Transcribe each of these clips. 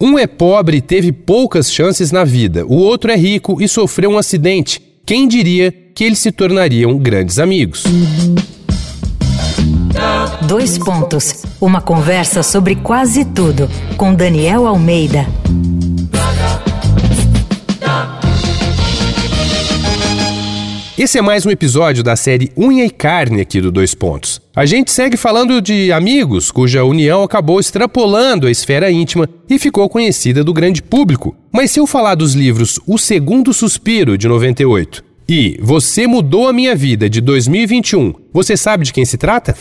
Um é pobre e teve poucas chances na vida, o outro é rico e sofreu um acidente. Quem diria que eles se tornariam grandes amigos? Dois pontos. Uma conversa sobre quase tudo com Daniel Almeida. Esse é mais um episódio da série Unha e Carne aqui do Dois Pontos. A gente segue falando de amigos cuja união acabou extrapolando a esfera íntima e ficou conhecida do grande público. Mas se eu falar dos livros O Segundo Suspiro, de 98, e Você Mudou a Minha Vida, de 2021, você sabe de quem se trata?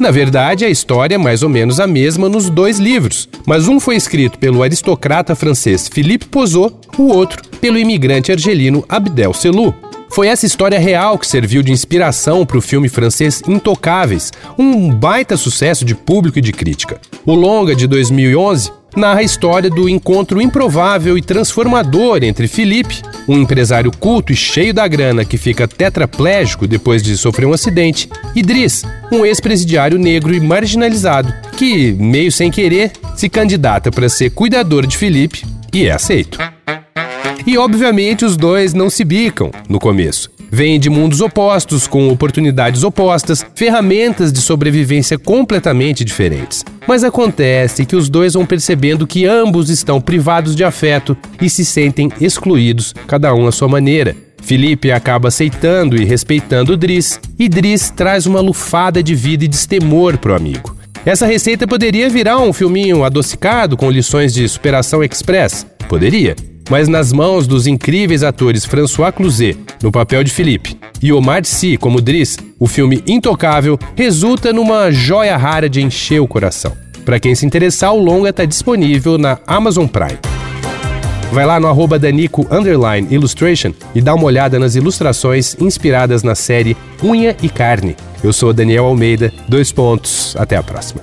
Na verdade, a história é mais ou menos a mesma nos dois livros, mas um foi escrito pelo aristocrata francês Philippe Pozot, o outro pelo imigrante argelino Abdel Selou. Foi essa história real que serviu de inspiração para o filme francês Intocáveis, um baita sucesso de público e de crítica. O longa de 2011 narra a história do encontro improvável e transformador entre Felipe, um empresário culto e cheio da grana que fica tetraplégico depois de sofrer um acidente, e Driss, um ex-presidiário negro e marginalizado, que, meio sem querer, se candidata para ser cuidador de Felipe e é aceito. E obviamente os dois não se bicam no começo. Vêm de mundos opostos, com oportunidades opostas, ferramentas de sobrevivência completamente diferentes. Mas acontece que os dois vão percebendo que ambos estão privados de afeto e se sentem excluídos, cada um à sua maneira. Felipe acaba aceitando e respeitando Driss, e Driss traz uma lufada de vida e destemor pro amigo. Essa receita poderia virar um filminho adocicado com lições de superação express? Poderia mas nas mãos dos incríveis atores François Cluzet, no papel de Felipe, e Omar Sy como Driss, o filme Intocável resulta numa joia rara de encher o coração. Para quem se interessar, o longa está disponível na Amazon Prime. Vai lá no arroba Danico Illustration e dá uma olhada nas ilustrações inspiradas na série Unha e Carne. Eu sou Daniel Almeida, dois pontos, até a próxima.